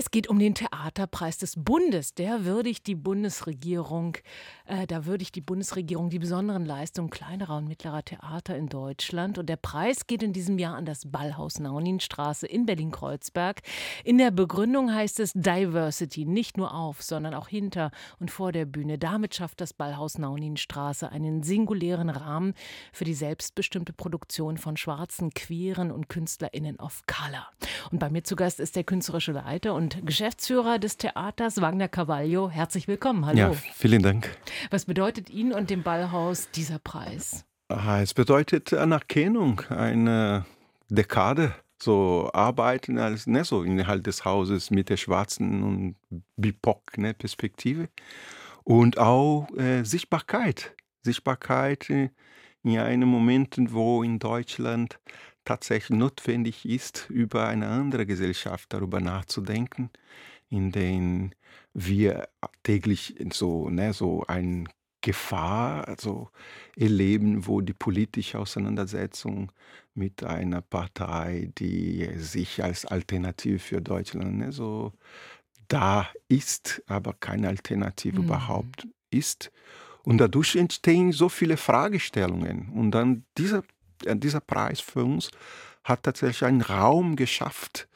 Es geht um den Theaterpreis des Bundes. Der würdigt die Bundesregierung, äh, da würdigt die Bundesregierung die besonderen Leistungen kleinerer und mittlerer Theater in Deutschland. Und der Preis geht in diesem Jahr an das Ballhaus Nauninstraße in Berlin-Kreuzberg. In der Begründung heißt es Diversity, nicht nur auf, sondern auch hinter und vor der Bühne. Damit schafft das Ballhaus Nauninstraße einen singulären Rahmen für die selbstbestimmte Produktion von schwarzen, queeren und KünstlerInnen of Color. Und bei mir zu Gast ist der künstlerische Leiter und Geschäftsführer des Theaters Wagner Cavallo. Herzlich willkommen. Hallo. Ja, vielen Dank. Was bedeutet Ihnen und dem Ballhaus dieser Preis? Es bedeutet Anerkennung, eine Dekade so arbeiten als ne, so innerhalb des Hauses mit der schwarzen und BIPOC-Perspektive ne, und auch äh, Sichtbarkeit. Sichtbarkeit äh, in einem Moment, wo in Deutschland tatsächlich notwendig ist, über eine andere Gesellschaft darüber nachzudenken, in der wir täglich so, ne, so eine Gefahr also erleben, wo die politische Auseinandersetzung mit einer Partei, die sich als Alternative für Deutschland ne, so da ist, aber keine Alternative mhm. überhaupt ist. Und dadurch entstehen so viele Fragestellungen. Und dann dieser dieser Preis für uns hat tatsächlich einen Raum geschafft,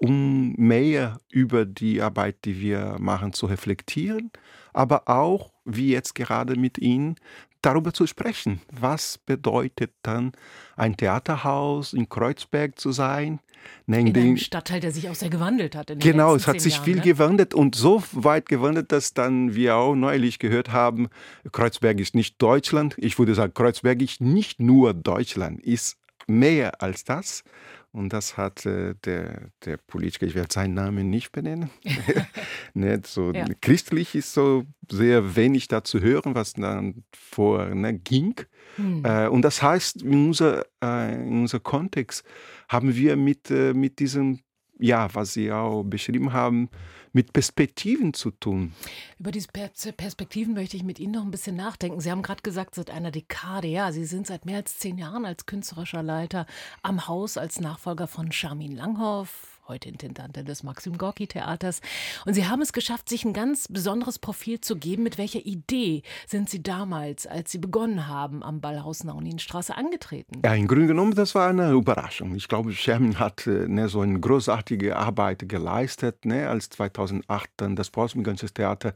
um mehr über die Arbeit, die wir machen, zu reflektieren, aber auch, wie jetzt gerade mit Ihnen, darüber zu sprechen. Was bedeutet dann ein Theaterhaus in Kreuzberg zu sein? In, in einem Stadtteil, der sich auch sehr gewandelt hat. genau, es hat sich Jahren, viel ne? gewandelt und so weit gewandelt, dass dann wir auch neulich gehört haben, Kreuzberg ist nicht Deutschland. Ich würde sagen, Kreuzberg ist nicht nur Deutschland, ist mehr als das. Und das hat äh, der, der Politiker, ich werde seinen Namen nicht benennen, nicht so ja. christlich ist so sehr wenig da zu hören, was dann vor ne, ging. Hm. Äh, und das heißt, in unser, äh, in unser Kontext haben wir mit, äh, mit diesem, ja, was Sie auch beschrieben haben, mit Perspektiven zu tun. Über diese Perspektiven möchte ich mit Ihnen noch ein bisschen nachdenken. Sie haben gerade gesagt, seit einer Dekade, ja, Sie sind seit mehr als zehn Jahren als künstlerischer Leiter am Haus als Nachfolger von Charmin Langhoff, heute Intendantin des Maxim Gorki Theaters. Und Sie haben es geschafft, sich ein ganz besonderes Profil zu geben. Mit welcher Idee sind Sie damals, als Sie begonnen haben, am Ballhaus Nauninstraße angetreten? Ja, im Grunde genommen, das war eine Überraschung. Ich glaube, Sherman hat äh, ne, so eine großartige Arbeit geleistet, ne, als 2008 dann das Postmigranisches Theater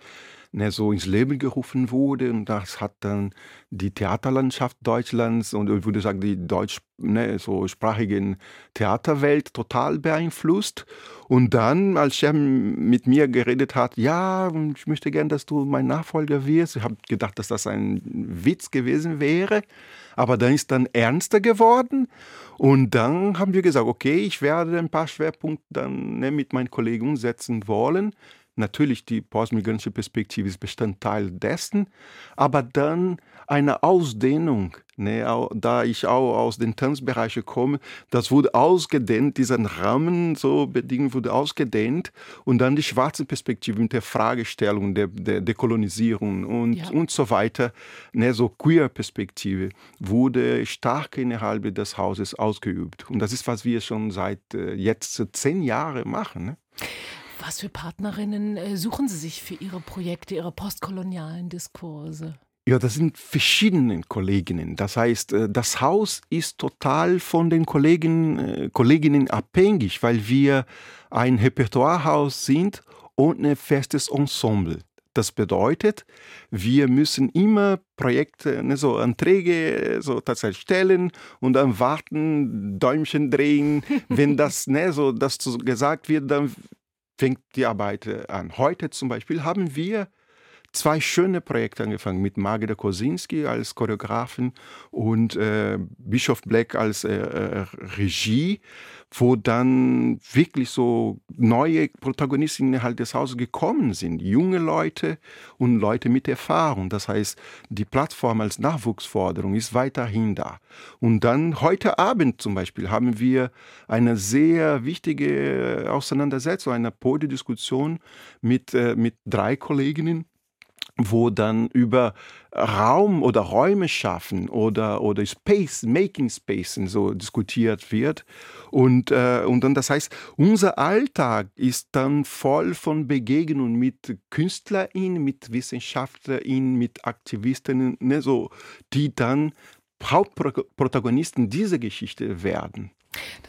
ne, so ins Leben gerufen wurde. Und das hat dann die Theaterlandschaft Deutschlands und ich würde sagen die deutschsprachigen ne, Theaterwelt total beeinflusst. Und dann, als er mit mir geredet hat, ja, ich möchte gern, dass du mein Nachfolger wirst. Ich habe gedacht, dass das ein Witz gewesen wäre. Aber dann ist dann ernster geworden. Und dann haben wir gesagt, okay, ich werde ein paar Schwerpunkte dann ne, mit meinen Kollegen umsetzen wollen. Natürlich, die postmigrantische Perspektive ist Bestandteil dessen, aber dann eine Ausdehnung, ne, da ich auch aus den Tanzbereichen komme, das wurde ausgedehnt, dieser Rahmen so bedingt wurde ausgedehnt und dann die schwarze Perspektive mit der Fragestellung der, der Dekolonisierung und, ja. und so weiter, ne, so Queer-Perspektive, wurde stark innerhalb des Hauses ausgeübt. Und das ist, was wir schon seit äh, jetzt zehn Jahren machen. Ne? Was für Partnerinnen äh, suchen Sie sich für Ihre Projekte, Ihre postkolonialen Diskurse? Ja, das sind verschiedene Kolleginnen. Das heißt, äh, das Haus ist total von den Kollegen, äh, Kolleginnen abhängig, weil wir ein Repertoirehaus sind und ein festes Ensemble. Das bedeutet, wir müssen immer Projekte, ne, so Anträge so tatsächlich stellen und dann warten, Däumchen drehen. Wenn das, ne, so, das gesagt wird, dann fängt die Arbeit äh, an. Heute zum Beispiel haben wir zwei schöne Projekte angefangen mit Magda Kosinski als Choreografin und äh, Bischof Black als äh, äh, Regie, wo dann wirklich so neue Protagonisten innerhalb des Hauses gekommen sind. Junge Leute und Leute mit Erfahrung. Das heißt, die Plattform als Nachwuchsforderung ist weiterhin da. Und dann heute Abend zum Beispiel haben wir eine sehr wichtige Auseinandersetzung, eine Podiediskussion mit, äh, mit drei Kolleginnen wo dann über Raum oder Räume schaffen oder, oder Space, Making Space so diskutiert wird. Und, äh, und dann, das heißt, unser Alltag ist dann voll von Begegnungen mit KünstlerInnen, mit WissenschaftlerInnen, mit Aktivistinnen, ne, so, die dann Hauptprotagonisten dieser Geschichte werden.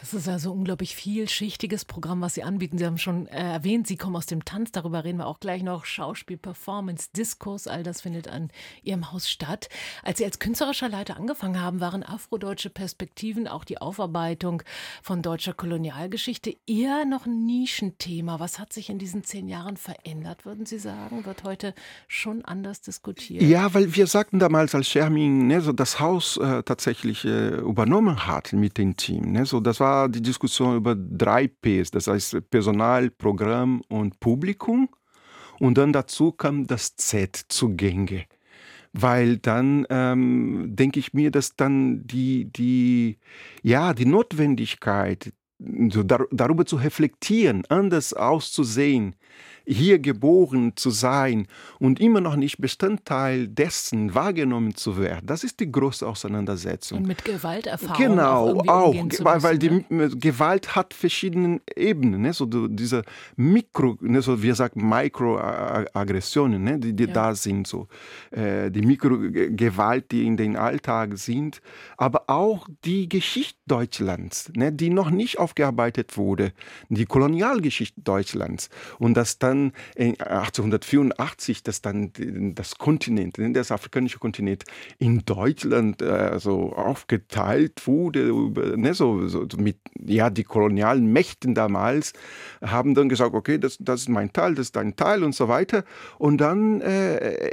Das ist also ein unglaublich vielschichtiges Programm, was Sie anbieten. Sie haben schon äh, erwähnt, Sie kommen aus dem Tanz, darüber reden wir auch gleich noch. Schauspiel, Performance, Diskurs, all das findet an Ihrem Haus statt. Als Sie als künstlerischer Leiter angefangen haben, waren afrodeutsche Perspektiven, auch die Aufarbeitung von deutscher Kolonialgeschichte, eher noch ein Nischenthema. Was hat sich in diesen zehn Jahren verändert, würden Sie sagen? Wird heute schon anders diskutiert? Ja, weil wir sagten damals, als Scherming ne, so das Haus äh, tatsächlich äh, übernommen hat mit dem Team, ne, so so, das war die Diskussion über drei Ps, das heißt Personal, Programm und Publikum. Und dann dazu kam das Z zugänge. Weil dann ähm, denke ich mir, dass dann die, die, ja, die Notwendigkeit, so dar darüber zu reflektieren, anders auszusehen, hier geboren zu sein und immer noch nicht Bestandteil dessen wahrgenommen zu werden, das ist die große Auseinandersetzung. Und mit Gewalterfahrung. Genau, auch, auch weil, weil die ne? Gewalt hat verschiedene Ebenen, ne? so diese Mikro, ne? so wir sagen Mikroaggressionen, ne? die, die ja. da sind, so äh, die Mikrogewalt, die in den Alltag sind, aber auch die Geschichte Deutschlands, ne? die noch nicht aufgearbeitet wurde, die Kolonialgeschichte Deutschlands und das dann dann 1884, dass dann das Kontinent, ne, das afrikanische Kontinent in Deutschland also aufgeteilt wurde, ne, so, so, mit ja, die kolonialen Mächten damals haben dann gesagt, okay, das, das ist mein Teil, das ist dein Teil und so weiter. Und dann äh,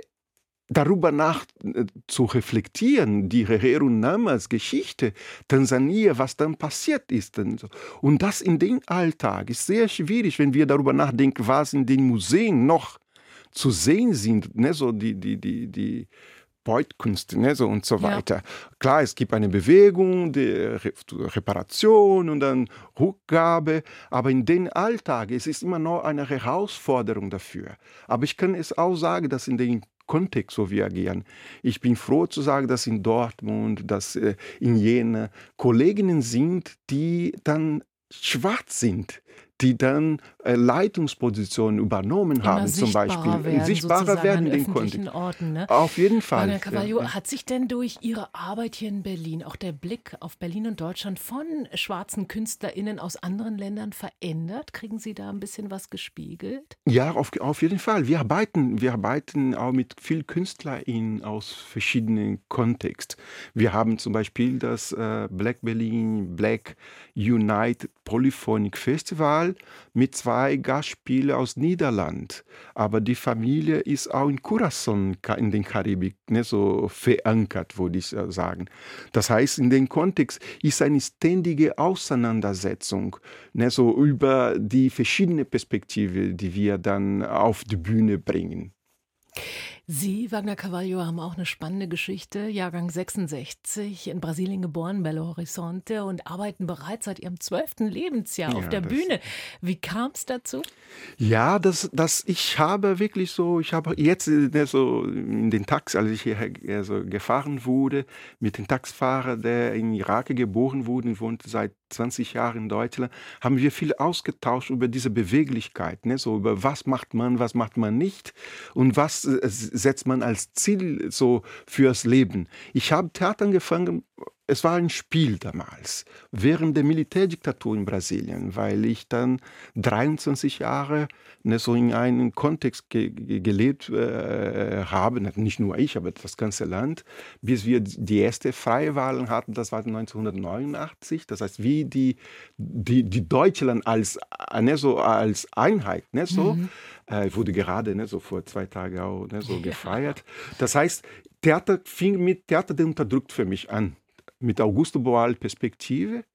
darüber nach äh, zu reflektieren, die Herero Namas Geschichte, Tansania, was dann passiert ist. Und das in den Alltag ist sehr schwierig, wenn wir darüber nachdenken, was in den Museen noch zu sehen sind, ne, so die, die, die, die Beutkunst ne, so und so weiter. Ja. Klar, es gibt eine Bewegung, die Reparation und dann Rückgabe, aber in den Alltag es ist immer noch eine Herausforderung dafür. Aber ich kann es auch sagen, dass in den Kontext, wo wir agieren. Ich bin froh zu sagen, dass in Dortmund, dass äh, in Jena Kolleginnen sind, die dann schwarz sind, die dann äh, Leitungspositionen übernommen haben, zum Beispiel. Werden, sichtbarer werden den Kunden. Orten, ne? Auf jeden Fall. Herr Cavallo, ja. hat sich denn durch Ihre Arbeit hier in Berlin auch der Blick auf Berlin und Deutschland von schwarzen KünstlerInnen aus anderen Ländern verändert? Kriegen Sie da ein bisschen was gespiegelt? Ja, auf, auf jeden Fall. Wir arbeiten, wir arbeiten auch mit vielen KünstlerInnen aus verschiedenen Kontexten. Wir haben zum Beispiel das äh, Black Berlin Black Unite Polyphonic Festival mit zwei Gastspielen aus Niederland. Aber die Familie ist auch in Curacao in den Karibik ne, so verankert, würde ich sagen. Das heißt, in dem Kontext ist eine ständige Auseinandersetzung ne, so über die verschiedenen Perspektiven, die wir dann auf die Bühne bringen. Sie, Wagner Carvalho, haben auch eine spannende Geschichte. Jahrgang 66, in Brasilien geboren, Belo Horizonte und arbeiten bereits seit ihrem zwölften Lebensjahr ja, auf der Bühne. Wie kam es dazu? Ja, das, das, ich habe wirklich so, ich habe jetzt ne, so in den Taxi, als ich hierher also gefahren wurde, mit dem Taxifahrer, der in Irak geboren wurde und wohnt seit 20 Jahren in Deutschland, haben wir viel ausgetauscht über diese Beweglichkeit, ne? so über was macht man, was macht man nicht und was äh, setzt man als Ziel so fürs Leben. Ich habe Theater angefangen es war ein Spiel damals, während der Militärdiktatur in Brasilien, weil ich dann 23 Jahre ne, so in einem Kontext ge gelebt äh, habe, nicht nur ich, aber das ganze Land, bis wir die erste freie Wahlen hatten, das war 1989, das heißt, wie die, die, die Deutschland als, ne, so als Einheit, ne, so, mhm. äh, wurde gerade ne, so vor zwei Tagen auch ne, so gefeiert. Das heißt, Theater fing mit Theater der unterdrückt für mich an mit Augusto Boal Perspektive,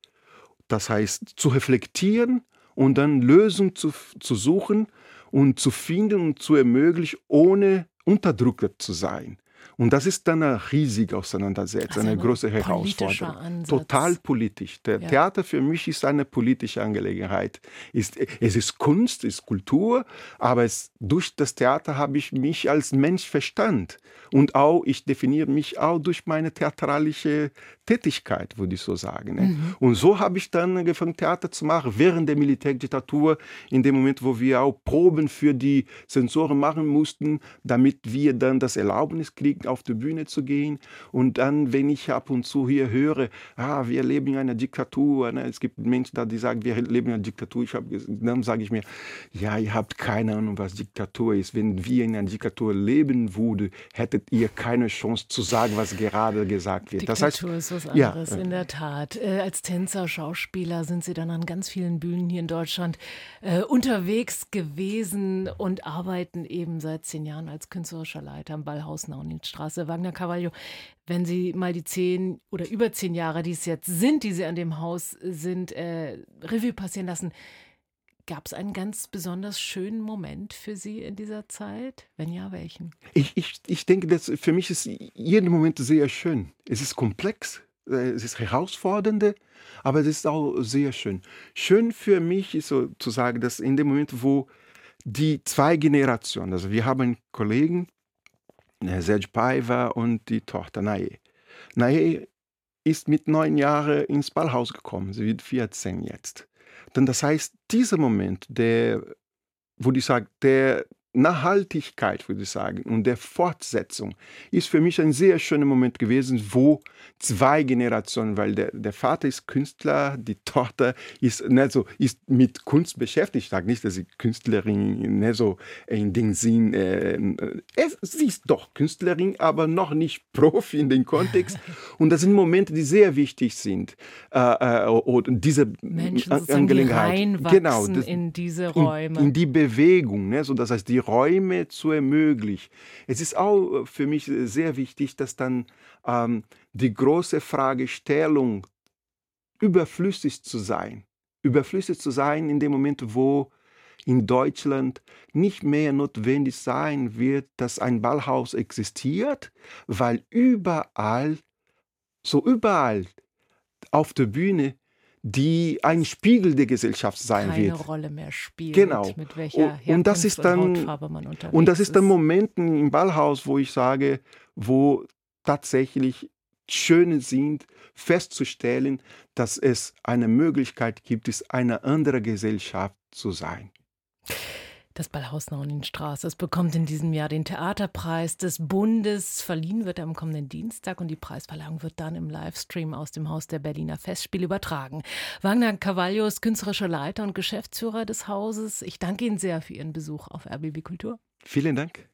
das heißt zu reflektieren und dann Lösungen zu, zu suchen und zu finden und zu ermöglichen, ohne unterdrückt zu sein. Und das ist dann eine riesige Auseinandersetzung, eine große Herausforderung. Ansatz. Total politisch. Der ja. Theater für mich ist eine politische Angelegenheit. es ist Kunst, es ist Kultur, aber es, durch das Theater habe ich mich als Mensch verstanden. Und auch, ich definiere mich auch durch meine theatralische Tätigkeit, würde ich so sagen. Ne? Mhm. Und so habe ich dann angefangen, Theater zu machen, während der Militärdiktatur, in dem Moment, wo wir auch Proben für die Sensoren machen mussten, damit wir dann das Erlaubnis kriegen, auf die Bühne zu gehen. Und dann, wenn ich ab und zu hier höre, ah, wir leben in einer Diktatur, ne? es gibt Menschen da, die sagen, wir leben in einer Diktatur, ich hab, dann sage ich mir, ja, ihr habt keine Ahnung, was Diktatur ist. Wenn wir in einer Diktatur leben würden, hättet ihr keine Chance zu sagen, was gerade gesagt wird. Diktatur das heißt, ist was anderes, ja. in der Tat. Äh, als Tänzer, Schauspieler sind Sie dann an ganz vielen Bühnen hier in Deutschland äh, unterwegs gewesen und arbeiten eben seit zehn Jahren als künstlerischer Leiter am Ballhaus Nauninstraße. Wagner Carvalho, wenn Sie mal die zehn oder über zehn Jahre, die es jetzt sind, die Sie an dem Haus sind, äh, Revue passieren lassen, Gab es einen ganz besonders schönen Moment für Sie in dieser Zeit? Wenn ja, welchen? Ich, ich, ich denke, dass für mich ist jeder Moment sehr schön. Es ist komplex, äh, es ist herausfordernd, aber es ist auch sehr schön. Schön für mich ist sozusagen, dass in dem Moment, wo die zwei Generationen, also wir haben Kollegen, äh, Serge Paiva und die Tochter Nae. Nae ist mit neun Jahren ins Ballhaus gekommen. Sie wird 14 jetzt. Denn das heißt, dieser Moment, der, wo ich sage, der Nachhaltigkeit, würde ich sagen, und der Fortsetzung ist für mich ein sehr schöner Moment gewesen, wo zwei Generationen, weil der, der Vater ist Künstler, die Tochter ist, nicht so, ist mit Kunst beschäftigt. Ich sage nicht, dass sie Künstlerin nicht so in den Sinn, äh, sie ist doch Künstlerin, aber noch nicht Profi in dem Kontext. Und das sind Momente, die sehr wichtig sind. Äh, äh, und diese Menschen Angelegenheit. genau, das, in diese Räume. In, in die Bewegung, ne? so das heißt, die Räume zu ermöglichen. Es ist auch für mich sehr wichtig, dass dann ähm, die große Fragestellung überflüssig zu sein, überflüssig zu sein in dem Moment, wo in Deutschland nicht mehr notwendig sein wird, dass ein Ballhaus existiert, weil überall, so überall auf der Bühne die ein Spiegel der Gesellschaft sein Keine wird. Keine Rolle mehr spielt, genau. mit welcher und, und das ist dann, und Hautfarbe man unterwegs Und das ist dann Momenten im Ballhaus, wo ich sage, wo tatsächlich schön sind, festzustellen, dass es eine Möglichkeit gibt, es eine andere Gesellschaft zu sein. Das Ballhaus Nauninstraße. Es bekommt in diesem Jahr den Theaterpreis des Bundes. Verliehen wird er am kommenden Dienstag und die Preisverleihung wird dann im Livestream aus dem Haus der Berliner Festspiele übertragen. Wagner Carvalho ist künstlerischer Leiter und Geschäftsführer des Hauses. Ich danke Ihnen sehr für Ihren Besuch auf RBB Kultur. Vielen Dank.